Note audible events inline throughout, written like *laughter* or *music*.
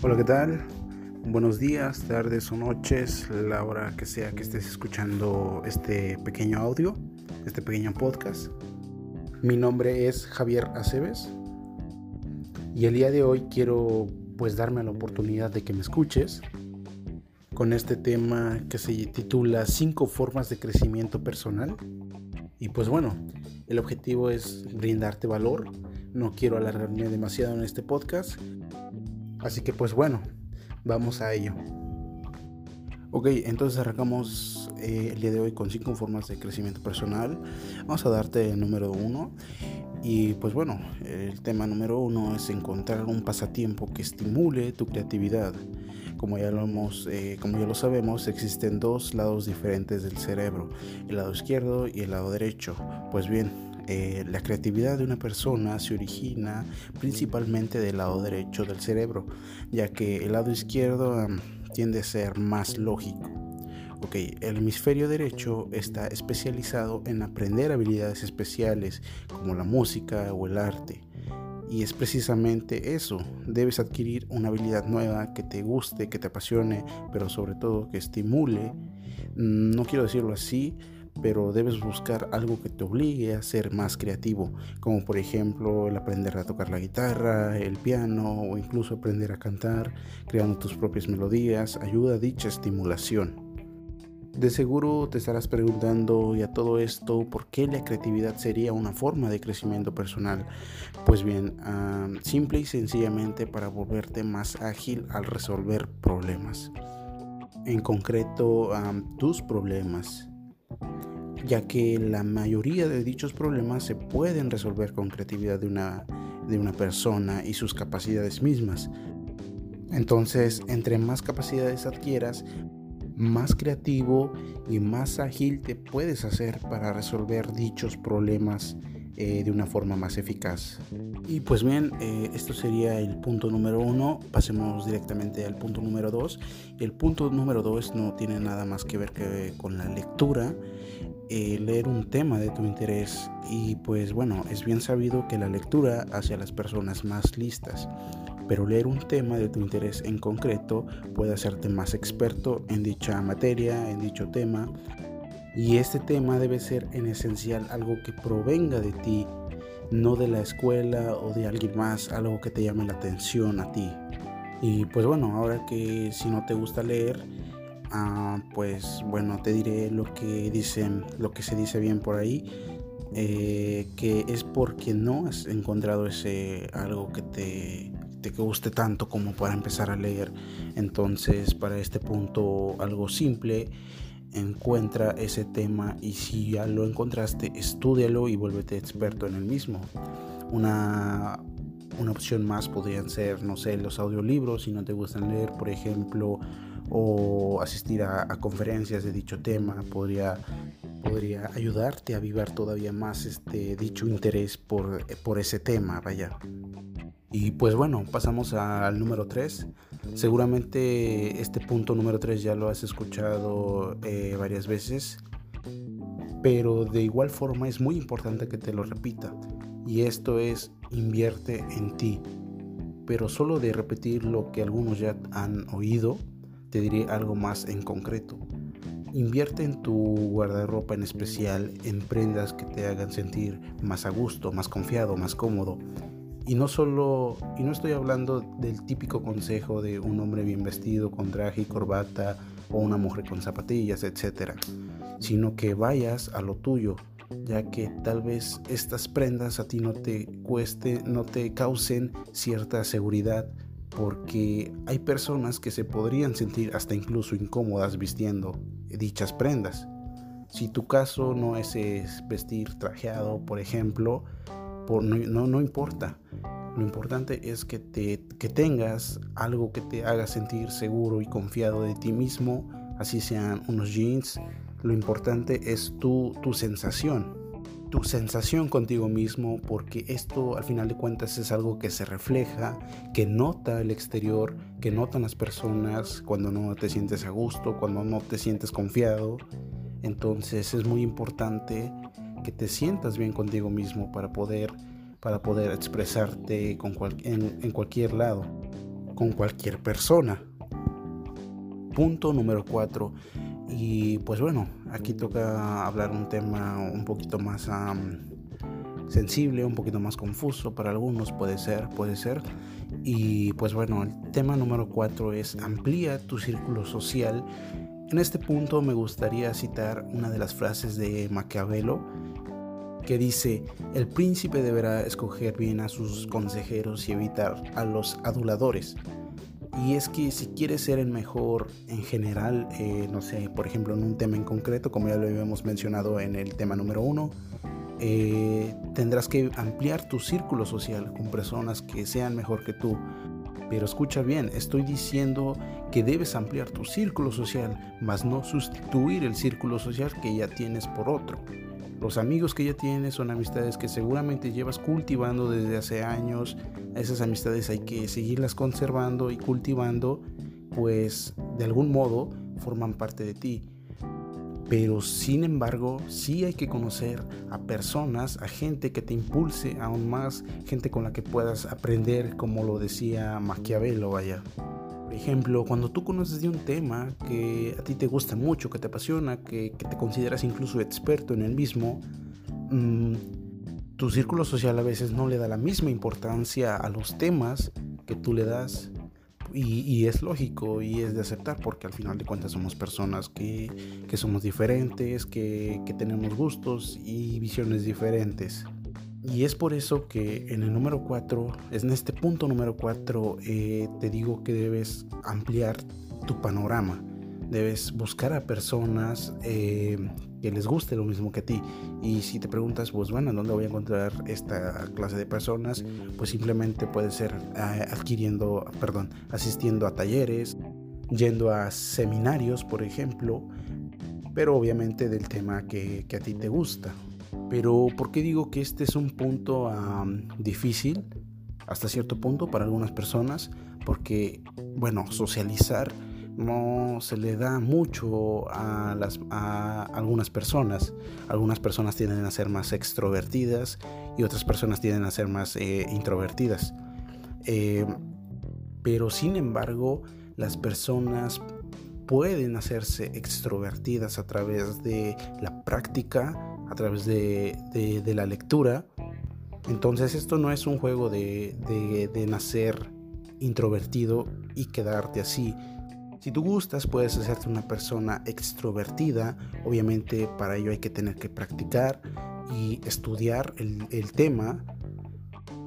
Hola, ¿qué tal? Buenos días, tardes o noches, la hora que sea que estés escuchando este pequeño audio, este pequeño podcast. Mi nombre es Javier Aceves y el día de hoy quiero pues darme la oportunidad de que me escuches con este tema que se titula cinco formas de crecimiento personal. Y pues bueno, el objetivo es brindarte valor. No quiero alargarme demasiado en este podcast, Así que pues bueno, vamos a ello. Ok, entonces arrancamos eh, el día de hoy con cinco formas de crecimiento personal. Vamos a darte el número uno. Y pues bueno, el tema número uno es encontrar un pasatiempo que estimule tu creatividad. Como ya lo hemos, eh, como ya lo sabemos, existen dos lados diferentes del cerebro, el lado izquierdo y el lado derecho. Pues bien, eh, la creatividad de una persona se origina principalmente del lado derecho del cerebro, ya que el lado izquierdo tiende a ser más lógico. Ok, el hemisferio derecho está especializado en aprender habilidades especiales como la música o el arte. Y es precisamente eso, debes adquirir una habilidad nueva que te guste, que te apasione, pero sobre todo que estimule. Mm, no quiero decirlo así, pero debes buscar algo que te obligue a ser más creativo, como por ejemplo el aprender a tocar la guitarra, el piano o incluso aprender a cantar, creando tus propias melodías, ayuda a dicha estimulación. De seguro te estarás preguntando y a todo esto, ¿por qué la creatividad sería una forma de crecimiento personal? Pues bien, simple y sencillamente para volverte más ágil al resolver problemas. En concreto, tus problemas ya que la mayoría de dichos problemas se pueden resolver con creatividad de una, de una persona y sus capacidades mismas. Entonces, entre más capacidades adquieras, más creativo y más ágil te puedes hacer para resolver dichos problemas eh, de una forma más eficaz. Y pues bien, eh, esto sería el punto número uno. Pasemos directamente al punto número dos. El punto número dos no tiene nada más que ver que con la lectura eh, leer un tema de tu interés y pues bueno, es bien sabido que la lectura hace a las personas más listas, pero leer un tema de tu interés en concreto puede hacerte más experto en dicha materia, en dicho tema, y este tema debe ser en esencial algo que provenga de ti, no de la escuela o de alguien más, algo que te llame la atención a ti. Y pues bueno, ahora que si no te gusta leer, Ah, pues bueno, te diré lo que dicen, lo que se dice bien por ahí, eh, que es porque no has encontrado ese algo que te, te guste tanto como para empezar a leer. Entonces, para este punto, algo simple, encuentra ese tema y si ya lo encontraste, estudialo y vuélvete experto en el mismo. Una, una opción más podrían ser, no sé, los audiolibros, si no te gustan leer, por ejemplo, o asistir a, conferencias de dicho tema podría, podría ayudarte a avivar todavía más este dicho interés por, por ese tema, vaya. Y pues bueno, pasamos al número 3. Seguramente este punto número 3 ya lo has escuchado eh, varias veces, pero de igual forma es muy importante que te lo repita. Y esto es invierte en ti. Pero solo de repetir lo que algunos ya han oído, te diré algo más en concreto. Invierte en tu guardarropa en especial en prendas que te hagan sentir más a gusto, más confiado, más cómodo. Y no solo, y no estoy hablando del típico consejo de un hombre bien vestido con traje y corbata o una mujer con zapatillas, etc. Sino que vayas a lo tuyo, ya que tal vez estas prendas a ti no te cueste, no te causen cierta seguridad porque hay personas que se podrían sentir hasta incluso incómodas vistiendo dichas prendas. Si tu caso no es, vestir trajeado, por ejemplo, no, no, importa. Lo importante es que, te, que tengas algo que te haga sentir seguro y confiado de ti mismo, así sean unos jeans. Lo importante es tu, tu sensación tu sensación contigo mismo, porque esto al final de cuentas es algo que se refleja, que nota el exterior, que notan las personas cuando no te sientes a gusto, cuando no te sientes confiado. Entonces es muy importante que te sientas bien contigo mismo para poder, para poder expresarte con en, en cualquier lado. con cualquier persona. Punto número 4. Y pues bueno, aquí toca hablar un tema un poquito más sensible, un poquito más confuso para algunos, puede ser, puede ser. Y pues bueno, el tema número 4 es amplía tu círculo social. En este punto me gustaría citar una de las frases de Maquiavelo que dice, el príncipe deberá escoger bien a sus consejeros y evitar a los aduladores. Y es que si quieres ser el mejor en general, eh, no sé, por ejemplo en un tema en concreto, como ya lo habíamos mencionado en el tema número uno, eh, tendrás que ampliar tu círculo social con personas que sean mejor que tú. Pero escucha bien, estoy diciendo que debes ampliar tu círculo social, mas no sustituir el círculo social que ya tienes por otro. Los amigos que ya tienes son amistades que seguramente llevas cultivando desde hace años. Esas amistades hay que seguirlas conservando y cultivando, pues de algún modo forman parte de ti. Pero sin embargo, sí hay que conocer a personas, a gente que te impulse aún más, gente con la que puedas aprender, como lo decía Maquiavelo, vaya. Por ejemplo, cuando tú conoces de un tema que a ti te gusta mucho, que te apasiona, que, te consideras incluso experto en el mismo, mm, tu círculo social a veces no le da la misma importancia a los temas que tú le das. Y, es lógico y es de aceptar porque al final de cuentas somos personas que, somos diferentes, que, que tenemos gustos y visiones diferentes. Y es por eso que en el número 4, en este punto número 4, eh, te digo que debes ampliar tu panorama. Debes buscar a personas eh, que les guste lo mismo que a ti. Y si te preguntas, pues bueno, ¿dónde voy a encontrar esta clase de personas? Pues simplemente puede ser eh, adquiriendo, perdón, asistiendo a talleres, yendo a seminarios, por ejemplo, pero obviamente del tema que, que a ti te gusta. Pero ¿por qué digo que este es un punto difícil hasta cierto punto para algunas personas? Porque, bueno, socializar no se le da mucho a, las, a algunas personas. Algunas personas tienden a ser más extrovertidas y otras personas tienden a ser más eh, introvertidas. Eh, pero sin embargo, las personas pueden hacerse extrovertidas a través de la práctica través de, la lectura. Entonces esto no es un juego de, de, nacer introvertido y quedarte así. Si tú gustas, puedes hacerte una persona extrovertida. Obviamente para ello hay que tener que practicar y estudiar el, el tema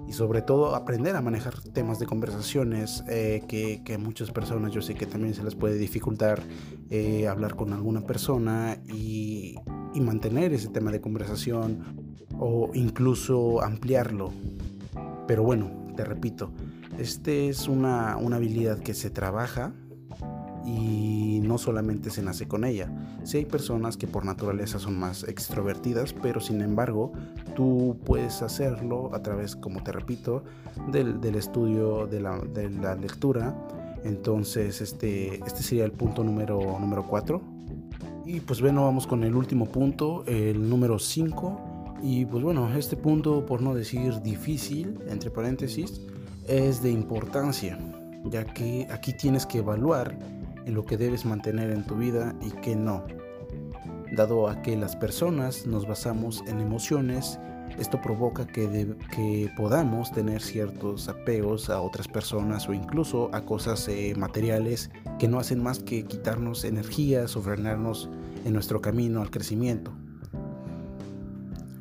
y sobre todo aprender a manejar temas de conversaciones eh, que, que, muchas personas yo sé que también se les puede dificultar eh, hablar con alguna persona y, y, mantener ese tema de conversación o incluso ampliarlo. Pero bueno, te repito, este es una, una habilidad que se trabaja y no solamente se nace con ella. Si hay personas que por naturaleza son más extrovertidas, pero sin embargo tú puedes hacerlo a través, como te repito, del, estudio de la, de la, lectura. Entonces este, este sería el punto número, número 4. Y pues bueno, vamos con el último punto, el número 5. Y pues bueno, este punto, por no decir difícil, entre paréntesis, es de importancia, ya que aquí tienes que evaluar en lo que debes mantener en tu vida y que no. Dado a que las personas nos basamos en emociones, esto provoca que, podamos tener ciertos apegos a otras personas o incluso a cosas eh, materiales que no hacen más que quitarnos energías o frenarnos en nuestro camino al crecimiento.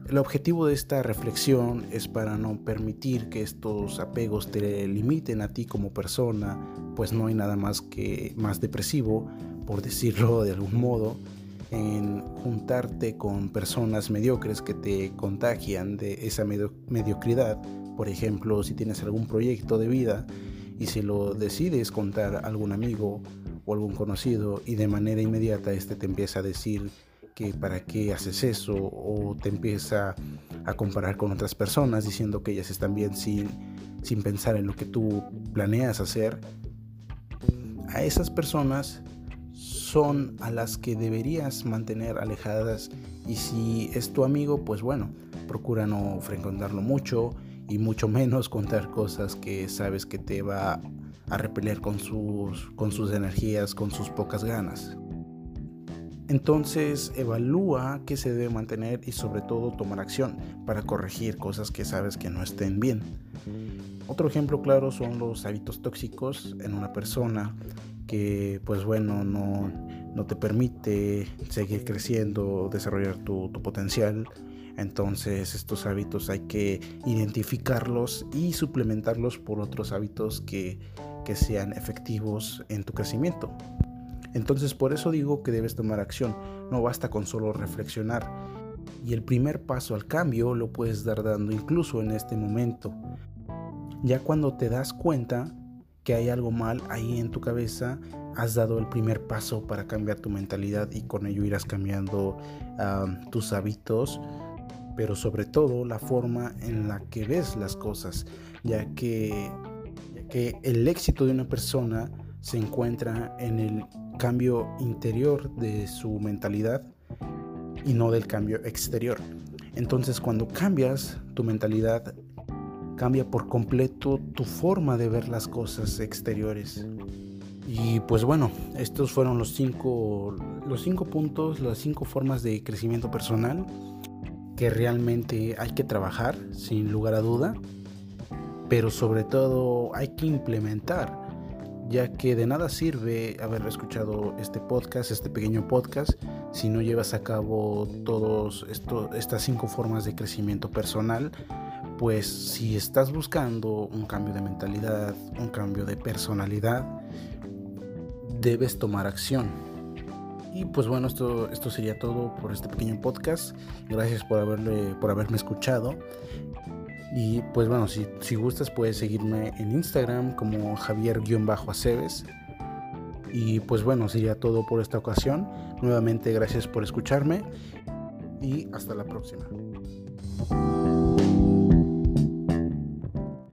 El objetivo de esta reflexión es para no permitir que estos apegos te limiten a ti como persona, pues no hay nada más que más depresivo, por decirlo de algún modo, en juntarte con personas mediocres que te contagian de esa mediocridad. Por ejemplo, si tienes algún proyecto de vida y si lo decides contar a algún amigo o algún conocido y de manera inmediata este te empieza a decir que para qué haces eso o te empieza a comparar con otras personas diciendo que ellas están bien sin, sin pensar en lo que tú planeas hacer, a esas personas son a las que deberías mantener alejadas y si es tu amigo, pues bueno, procura no frecuentarlo mucho y mucho menos *laughs* contar cosas que sabes que te va a repeler con sus, con sus energías, con sus pocas ganas. Entonces evalúa qué se debe mantener y sobre todo tomar acción para corregir cosas que sabes que no estén bien. Otro ejemplo claro son los hábitos tóxicos en una persona que pues bueno no, no te permite seguir creciendo, desarrollar tu, potencial. Entonces estos hábitos hay que identificarlos y suplementarlos por otros hábitos que, que sean efectivos en tu crecimiento. Entonces por eso digo que debes tomar acción, no basta con solo reflexionar. Y el primer paso al cambio lo puedes dar dando incluso en este momento. Ya cuando te das cuenta que hay algo mal ahí en tu cabeza, has dado el primer paso para cambiar tu mentalidad y con ello irás cambiando tus hábitos, pero sobre todo la forma en la que ves las cosas, ya que, el éxito de una persona se encuentra en el cambio interior de su mentalidad y no del cambio exterior. Entonces cuando cambias tu mentalidad, cambia por completo tu forma de ver las cosas exteriores. Y pues bueno, estos fueron los cinco, los cinco puntos, las cinco formas de crecimiento personal que realmente hay que trabajar, sin lugar a duda, pero sobre todo hay que implementar ya que de nada sirve haber escuchado este podcast, este pequeño podcast, si no llevas a cabo todas estas cinco formas de crecimiento personal. Pues si estás buscando un cambio de mentalidad, un cambio de personalidad, debes tomar acción. Y pues bueno, esto, esto sería todo por este pequeño podcast. Gracias por, haberle, por haberme escuchado. Y pues bueno, si, si gustas puedes seguirme en Instagram como Javier-Aceves. Y pues bueno, sería todo por esta ocasión. Nuevamente gracias por escucharme y hasta la próxima.